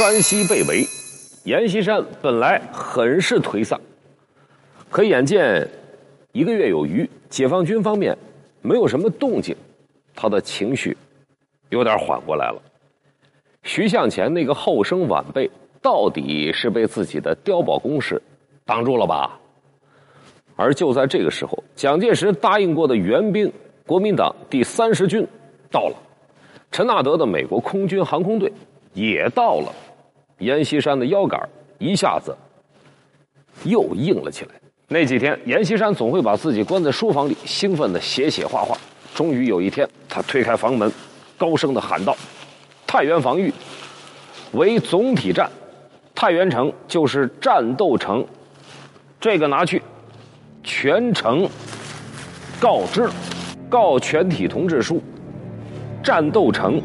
山西被围，阎锡山本来很是颓丧，可眼见一个月有余，解放军方面没有什么动静，他的情绪有点缓过来了。徐向前那个后生晚辈，到底是被自己的碉堡攻势挡住了吧？而就在这个时候，蒋介石答应过的援兵，国民党第三十军到了，陈纳德的美国空军航空队也到了。阎锡山的腰杆一下子又硬了起来。那几天，阎锡山总会把自己关在书房里，兴奋的写写画画。终于有一天，他推开房门，高声的喊道：“太原防御为总体战，太原城就是战斗城，这个拿去，全城告知，告全体同志书，战斗城。”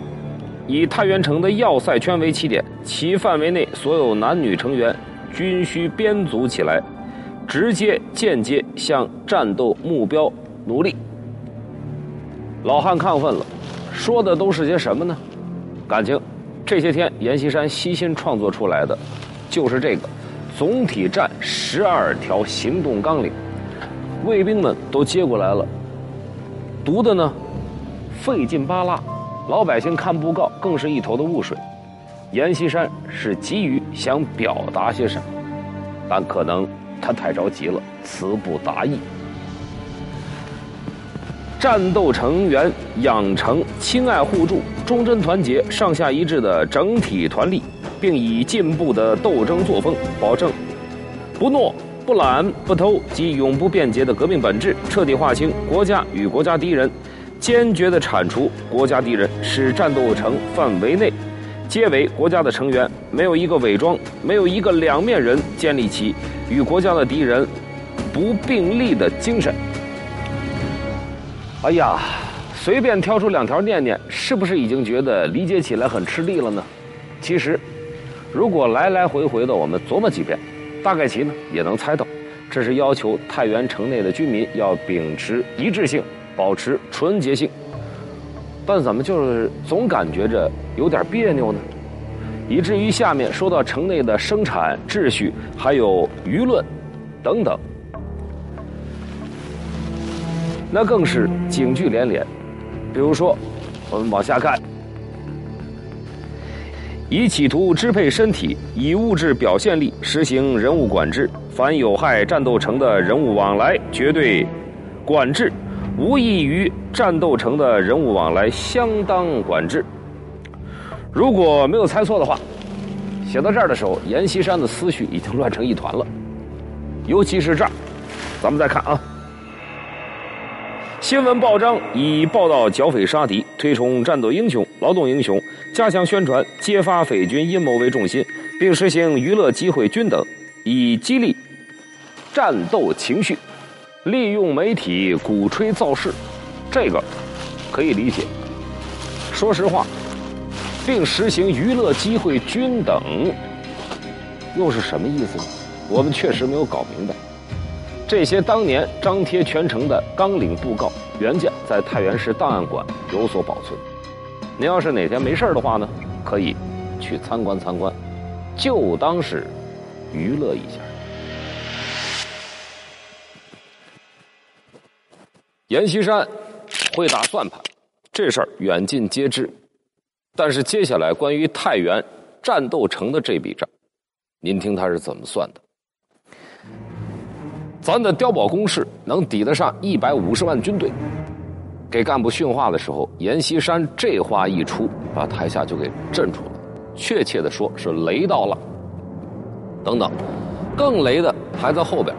以太原城的要塞圈为起点，其范围内所有男女成员均需编组起来，直接、间接向战斗目标努力。老汉亢奋了，说的都是些什么呢？感情这些天阎锡山悉心创作出来的，就是这个总体战十二条行动纲领。卫兵们都接过来了，读的呢，费劲巴拉。老百姓看布告更是一头的雾水，阎锡山是急于想表达些什么，但可能他太着急了，词不达意。战斗成员养成亲爱互助、忠贞团结、上下一致的整体团力，并以进步的斗争作风，保证不懦、不懒、不偷及永不变节的革命本质，彻底划清国家与国家敌人。坚决地铲除国家敌人，使战斗城范围内皆为国家的成员，没有一个伪装，没有一个两面人，建立起与国家的敌人不并立的精神。哎呀，随便挑出两条念念，是不是已经觉得理解起来很吃力了呢？其实，如果来来回回的我们琢磨几遍，大概其呢也能猜到，这是要求太原城内的居民要秉持一致性。保持纯洁性，但怎么就是总感觉着有点别扭呢？以至于下面说到城内的生产秩序，还有舆论等等，那更是警句连连。比如说，我们往下看：以企图支配身体，以物质表现力实行人物管制，凡有害战斗城的人物往来，绝对管制。无异于战斗城的人物往来相当管制。如果没有猜错的话，写到这儿的时候，阎锡山的思绪已经乱成一团了。尤其是这儿，咱们再看啊，新闻报章以报道剿匪杀敌、推崇战斗英雄、劳动英雄、加强宣传、揭发匪军阴谋为重心，并实行娱乐机会均等，以激励战斗情绪。利用媒体鼓吹造势，这个可以理解。说实话，并实行娱乐机会均等，又是什么意思呢？我们确实没有搞明白。这些当年张贴全城的纲领布告原件，在太原市档案馆有所保存。您要是哪天没事的话呢，可以去参观参观，就当是娱乐一下。阎锡山会打算盘，这事儿远近皆知。但是接下来关于太原战斗城的这笔账，您听他是怎么算的？咱的碉堡攻势能抵得上一百五十万军队？给干部训话的时候，阎锡山这话一出，把台下就给震住了。确切的说，是雷到了。等等，更雷的还在后边。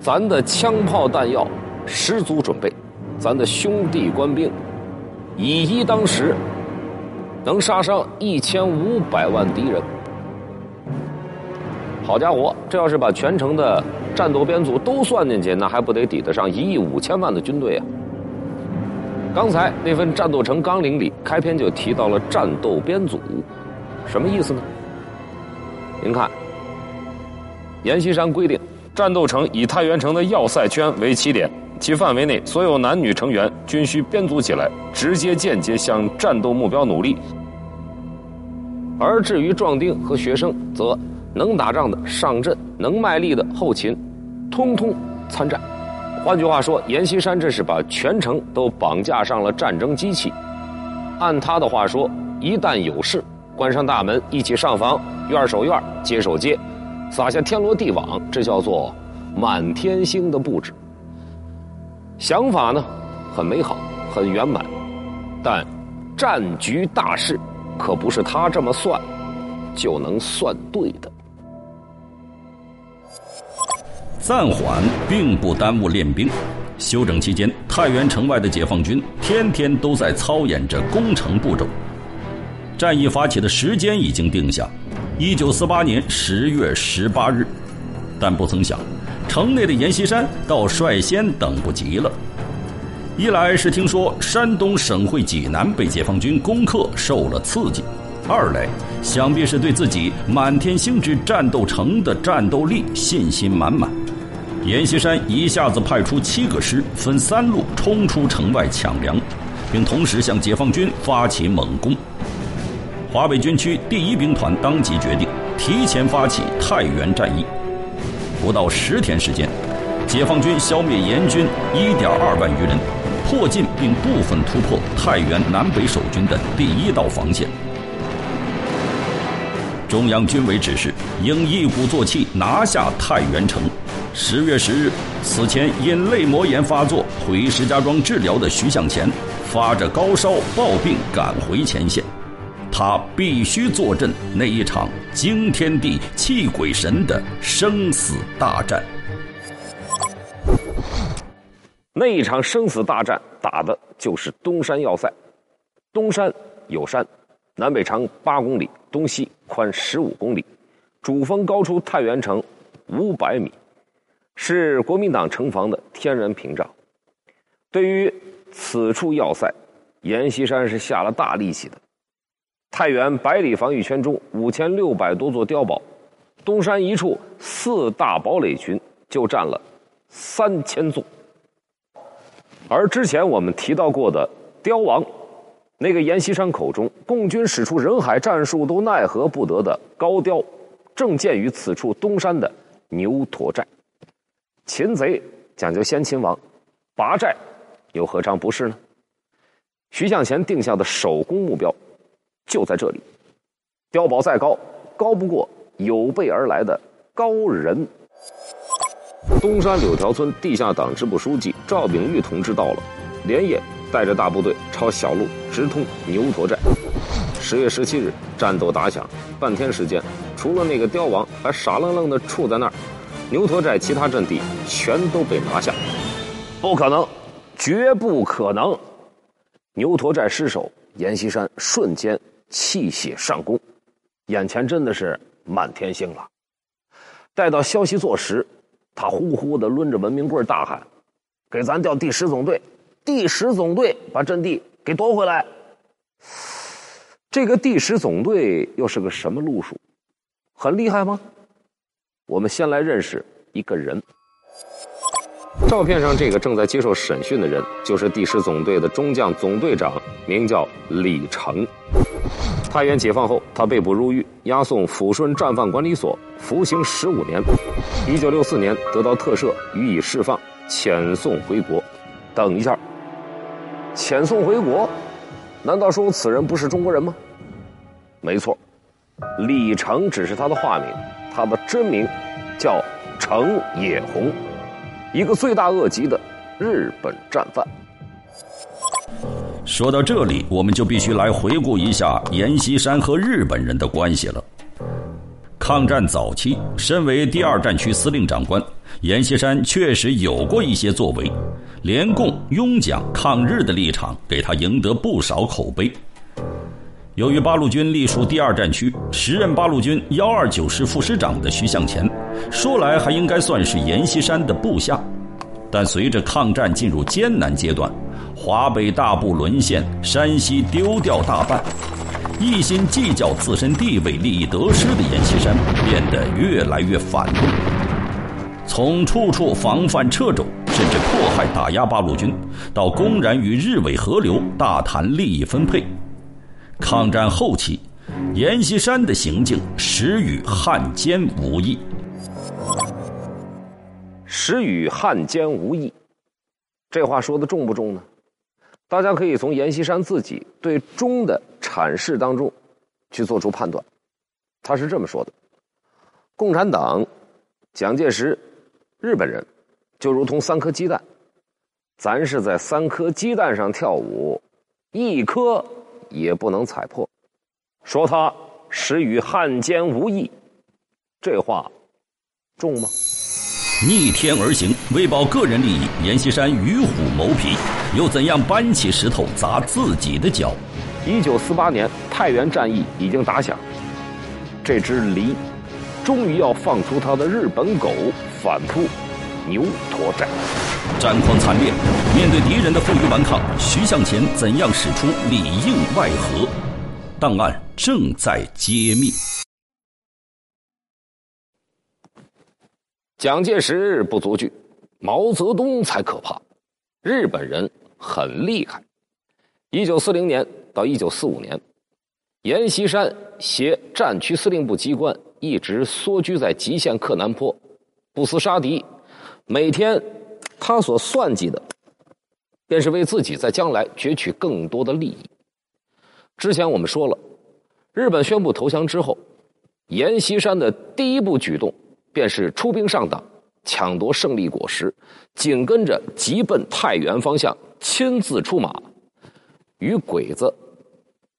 咱的枪炮弹药。十足准备，咱的兄弟官兵，以一当十，能杀伤一千五百万敌人。好家伙，这要是把全城的战斗编组都算进去，那还不得抵得上一亿五千万的军队啊！刚才那份战斗城纲领里，开篇就提到了战斗编组，什么意思呢？您看，阎锡山规定，战斗城以太原城的要塞圈为起点。其范围内所有男女成员均需编组起来，直接间接向战斗目标努力。而至于壮丁和学生，则能打仗的上阵，能卖力的后勤，通通参战。换句话说，阎锡山这是把全城都绑架上了战争机器。按他的话说，一旦有事，关上大门，一起上房，院守院，街守街，撒下天罗地网，这叫做满天星的布置。想法呢，很美好，很圆满，但战局大势可不是他这么算就能算对的。暂缓并不耽误练兵，休整期间，太原城外的解放军天天都在操演着攻城步骤。战役发起的时间已经定下，一九四八年十月十八日，但不曾想，城内的阎锡山倒率先等不及了。一来是听说山东省会济南被解放军攻克受了刺激，二来想必是对自己满天星之战斗城的战斗力信心满满。阎锡山一下子派出七个师，分三路冲出城外抢粮，并同时向解放军发起猛攻。华北军区第一兵团当即决定提前发起太原战役。不到十天时间，解放军消灭阎军一点二万余人，迫近并部分突破太原南北守军的第一道防线。中央军委指示，应一鼓作气拿下太原城。十月十日，此前因泪膜炎发作回石家庄治疗的徐向前，发着高烧抱病赶回前线。他必须坐镇那一场惊天地泣鬼神的生死大战。那一场生死大战打的就是东山要塞。东山有山，南北长八公里，东西宽十五公里，主峰高出太原城五百米，是国民党城防的天然屏障。对于此处要塞，阎锡山是下了大力气的。太原百里防御圈中五千六百多座碉堡，东山一处四大堡垒群就占了三千座。而之前我们提到过的碉王，那个阎锡山口中共军使出人海战术都奈何不得的高碉，正建于此处东山的牛驼寨。擒贼讲究先擒王，拔寨又何尝不是呢？徐向前定下的首攻目标。就在这里，碉堡再高，高不过有备而来的高人。东山柳条村地下党支部书记赵炳玉同志到了，连夜带着大部队抄小路直通牛驼寨。十月十七日，战斗打响，半天时间，除了那个碉王还傻愣愣的杵在那儿，牛驼寨其他阵地全都被拿下。不可能，绝不可能！牛驼寨失守，阎锡山瞬间。气血上攻，眼前真的是满天星了。待到消息坐实，他呼呼的抡着文明棍大喊：“给咱调第十总队，第十总队把阵地给夺回来。”这个第十总队又是个什么路数？很厉害吗？我们先来认识一个人。照片上这个正在接受审讯的人，就是第十总队的中将总队长，名叫李成。太原解放后，他被捕入狱，押送抚顺战犯管理所服刑十五年。一九六四年得到特赦，予以释放，遣送回国。等一下，遣送回国？难道说此人不是中国人吗？没错，李成只是他的化名，他的真名叫程野红，一个罪大恶极的日本战犯。说到这里，我们就必须来回顾一下阎锡山和日本人的关系了。抗战早期，身为第二战区司令长官，阎锡山确实有过一些作为，联共拥蒋抗日的立场给他赢得不少口碑。由于八路军隶属第二战区，时任八路军幺二九师副师长的徐向前，说来还应该算是阎锡山的部下。但随着抗战进入艰难阶段，华北大部沦陷，山西丢掉大半，一心计较自身地位利益得失的阎锡山变得越来越反动，从处处防范掣肘，甚至迫害打压八路军，到公然与日伪合流，大谈利益分配。抗战后期，阎锡山的行径实与汉奸无异。实与汉奸无异，这话说的重不重呢？大家可以从阎锡山自己对忠的阐释当中去做出判断。他是这么说的：共产党、蒋介石、日本人，就如同三颗鸡蛋，咱是在三颗鸡蛋上跳舞，一颗也不能踩破。说他实与汉奸无异，这话重吗？逆天而行，为保个人利益，阎锡山与虎谋皮，又怎样搬起石头砸自己的脚？一九四八年，太原战役已经打响，这只狸终于要放出它的日本狗，反扑牛驼寨。战况惨烈，面对敌人的负隅顽抗，徐向前怎样使出里应外合？档案正在揭秘。蒋介石不足惧，毛泽东才可怕。日本人很厉害。一九四零年到一九四五年，阎锡山携战区司令部机关一直缩居在极限克南坡，不思杀敌。每天，他所算计的，便是为自己在将来攫取更多的利益。之前我们说了，日本宣布投降之后，阎锡山的第一步举动。便是出兵上党，抢夺胜利果实，紧跟着急奔太原方向，亲自出马，与鬼子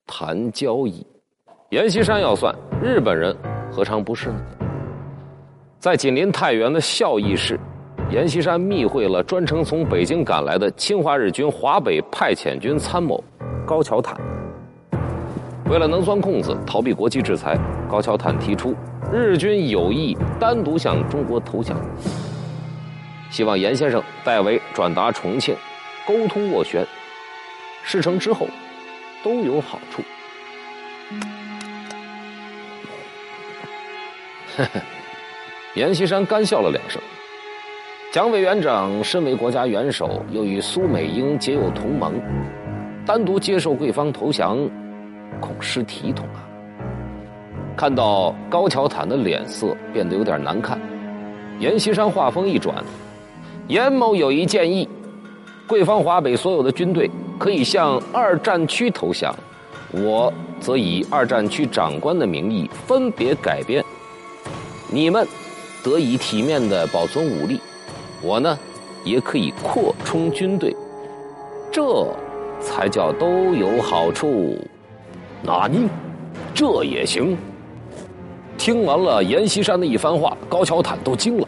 谈交易。阎锡山要算，日本人何尝不是呢？在紧邻太原的孝义市，阎锡山密会了专程从北京赶来的侵华日军华北派遣军参谋高桥坦。为了能钻空子，逃避国际制裁，高桥坦提出。日军有意单独向中国投降，希望严先生代为转达重庆，沟通斡旋，事成之后都有好处。呵呵，阎锡山干笑了两声。蒋委员长身为国家元首，又与苏美英结有同盟，单独接受贵方投降，恐失体统啊。看到高桥坦的脸色变得有点难看，阎锡山话锋一转：“阎某有一建议，贵方华北所有的军队可以向二战区投降，我则以二战区长官的名义分别改编，你们得以体面的保存武力，我呢也可以扩充军队，这才叫都有好处。那你这也行？”听完了阎锡山的一番话，高桥坦都惊了。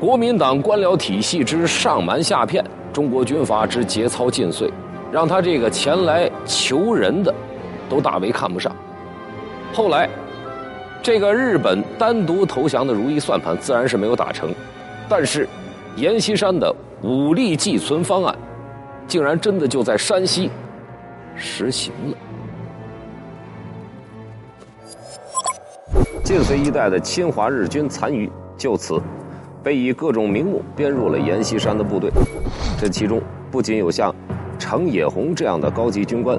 国民党官僚体系之上瞒下骗，中国军阀之节操尽碎，让他这个前来求人的都大为看不上。后来，这个日本单独投降的如意算盘自然是没有打成，但是阎锡山的武力寄存方案，竟然真的就在山西实行了。晋绥一带的侵华日军残余就此被以各种名目编入了阎锡山的部队。这其中不仅有像程野红这样的高级军官，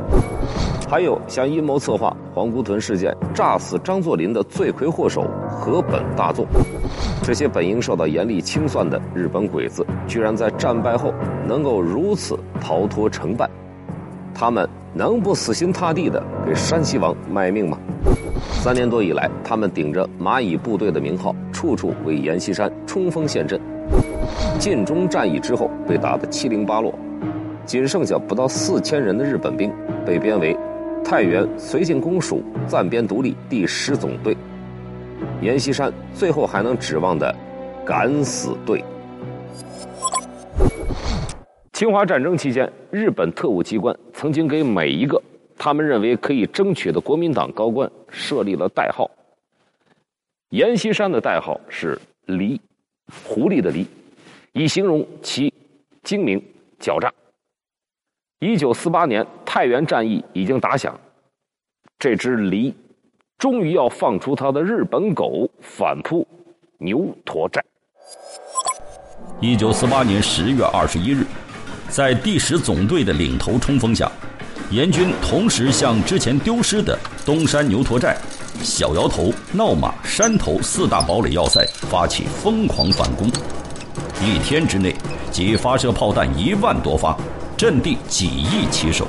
还有像阴谋策划黄姑屯事件、炸死张作霖的罪魁祸首河本大作。这些本应受到严厉清算的日本鬼子，居然在战败后能够如此逃脱成败，他们能不死心塌地的给山西王卖命吗？三年多以来，他们顶着蚂蚁部队的名号，处处为阎锡山冲锋陷阵。晋中战役之后，被打得七零八落，仅剩下不到四千人的日本兵被编为太原绥靖公署暂编独立第十总队。阎锡山最后还能指望的敢死队。侵华战争期间，日本特务机关曾经给每一个。他们认为可以争取的国民党高官设立了代号。阎锡山的代号是“狸”，狐狸的“狸”，以形容其精明狡诈。一九四八年太原战役已经打响，这只狸终于要放出他的日本狗，反扑牛驼寨。一九四八年十月二十一日，在第十总队的领头冲锋下。阎军同时向之前丢失的东山牛驼寨、小窑头、闹马、山头四大堡垒要塞发起疯狂反攻，一天之内即发射炮弹一万多发，阵地几易其手。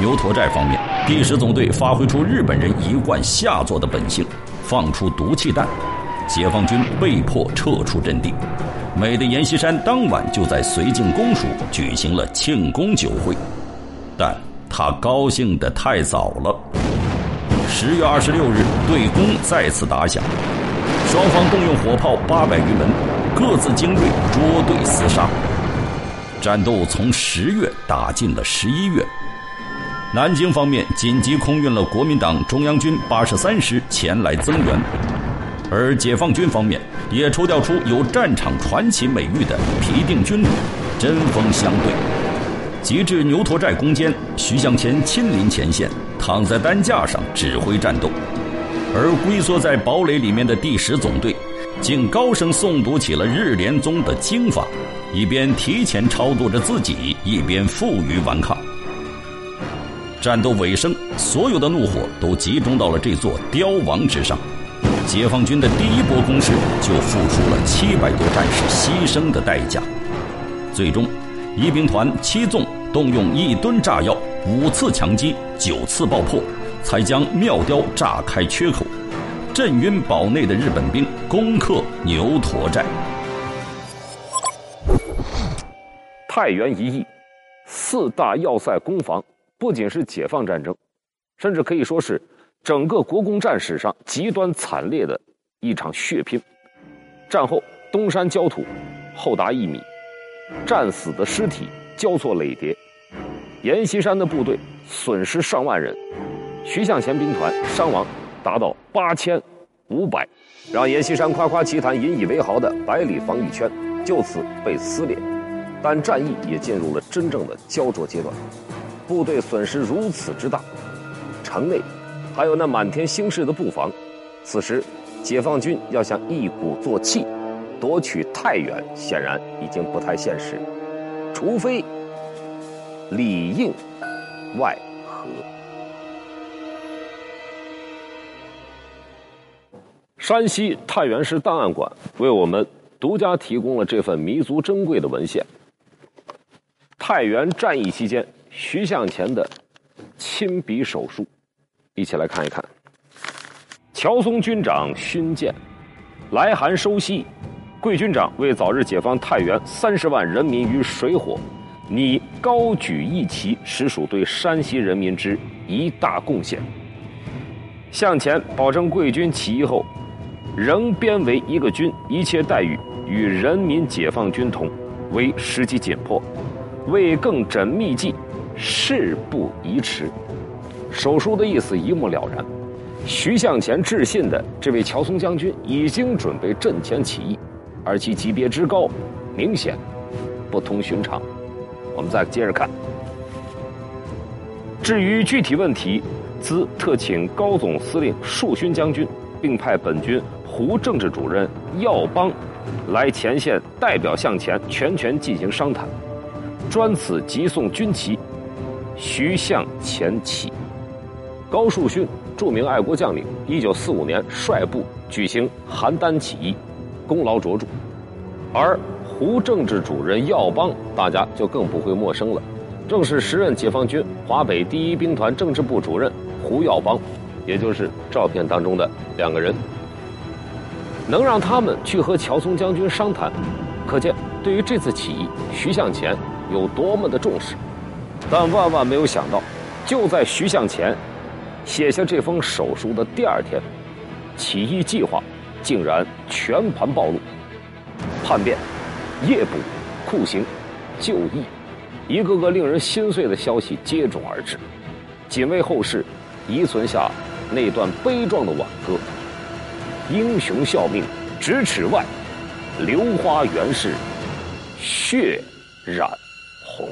牛驼寨方面，第十总队发挥出日本人一贯下作的本性，放出毒气弹，解放军被迫撤出阵地。美的阎锡山当晚就在绥靖公署举行了庆功酒会，但他高兴得太早了。十月二十六日，对攻再次打响，双方动用火炮八百余门，各自精锐捉对厮杀，战斗从十月打进了十一月。南京方面紧急空运了国民党中央军八十三师前来增援，而解放军方面也抽调出有战场传奇美誉的皮定均旅，针锋相对。及至牛驼寨攻坚，徐向前亲临前线，躺在担架上指挥战斗，而龟缩在堡垒里面的第十总队，竟高声诵读起了日莲宗的经法，一边提前超度着自己，一边负隅顽抗。战斗尾声，所有的怒火都集中到了这座碉王之上。解放军的第一波攻势就付出了七百多战士牺牲的代价。最终，一兵团七纵动用一吨炸药，五次强击，九次爆破，才将庙雕炸开缺口，震晕堡内的日本兵，攻克牛驼寨。太原一役，四大要塞攻防。不仅是解放战争，甚至可以说是整个国共战史上极端惨烈的一场血拼。战后，东山焦土厚达一米，战死的尸体交错垒叠。阎锡山的部队损失上万人，徐向前兵团伤亡达到八千五百，让阎锡山夸夸其谈、引以为豪的百里防御圈就此被撕裂。但战役也进入了真正的焦灼阶段。部队损失如此之大，城内还有那满天星矢的布防，此时解放军要想一鼓作气夺取太原，显然已经不太现实，除非里应外合。山西太原市档案馆为我们独家提供了这份弥足珍贵的文献。太原战役期间。徐向前的亲笔手书，一起来看一看。乔松军长勋鉴，来函收悉，贵军长为早日解放太原三十万人民于水火，拟高举义旗，实属对山西人民之一大贡献。向前保证贵军起义后，仍编为一个军，一切待遇与人民解放军同，为时机紧迫，为更缜密计。事不宜迟，手书的意思一目了然。徐向前致信的这位乔松将军已经准备阵前起义，而其级别之高，明显不同寻常。我们再接着看。至于具体问题，兹特请高总司令树勋将军，并派本军胡政治主任耀邦来前线代表向前全权进行商谈，专此急送军旗。徐向前起，高树勋，著名爱国将领，一九四五年率部举行邯郸起义，功劳卓著。而胡政治主任耀邦，大家就更不会陌生了，正是时任解放军华北第一兵团政治部主任胡耀邦，也就是照片当中的两个人。能让他们去和乔松将军商谈，可见对于这次起义，徐向前有多么的重视。但万万没有想到，就在徐向前写下这封手书的第二天，起义计划竟然全盘暴露。叛变、夜捕、酷刑、就义，一个个令人心碎的消息接踵而至，仅为后世遗存下那段悲壮的挽歌：“英雄效命咫尺外，流花原是血染红。”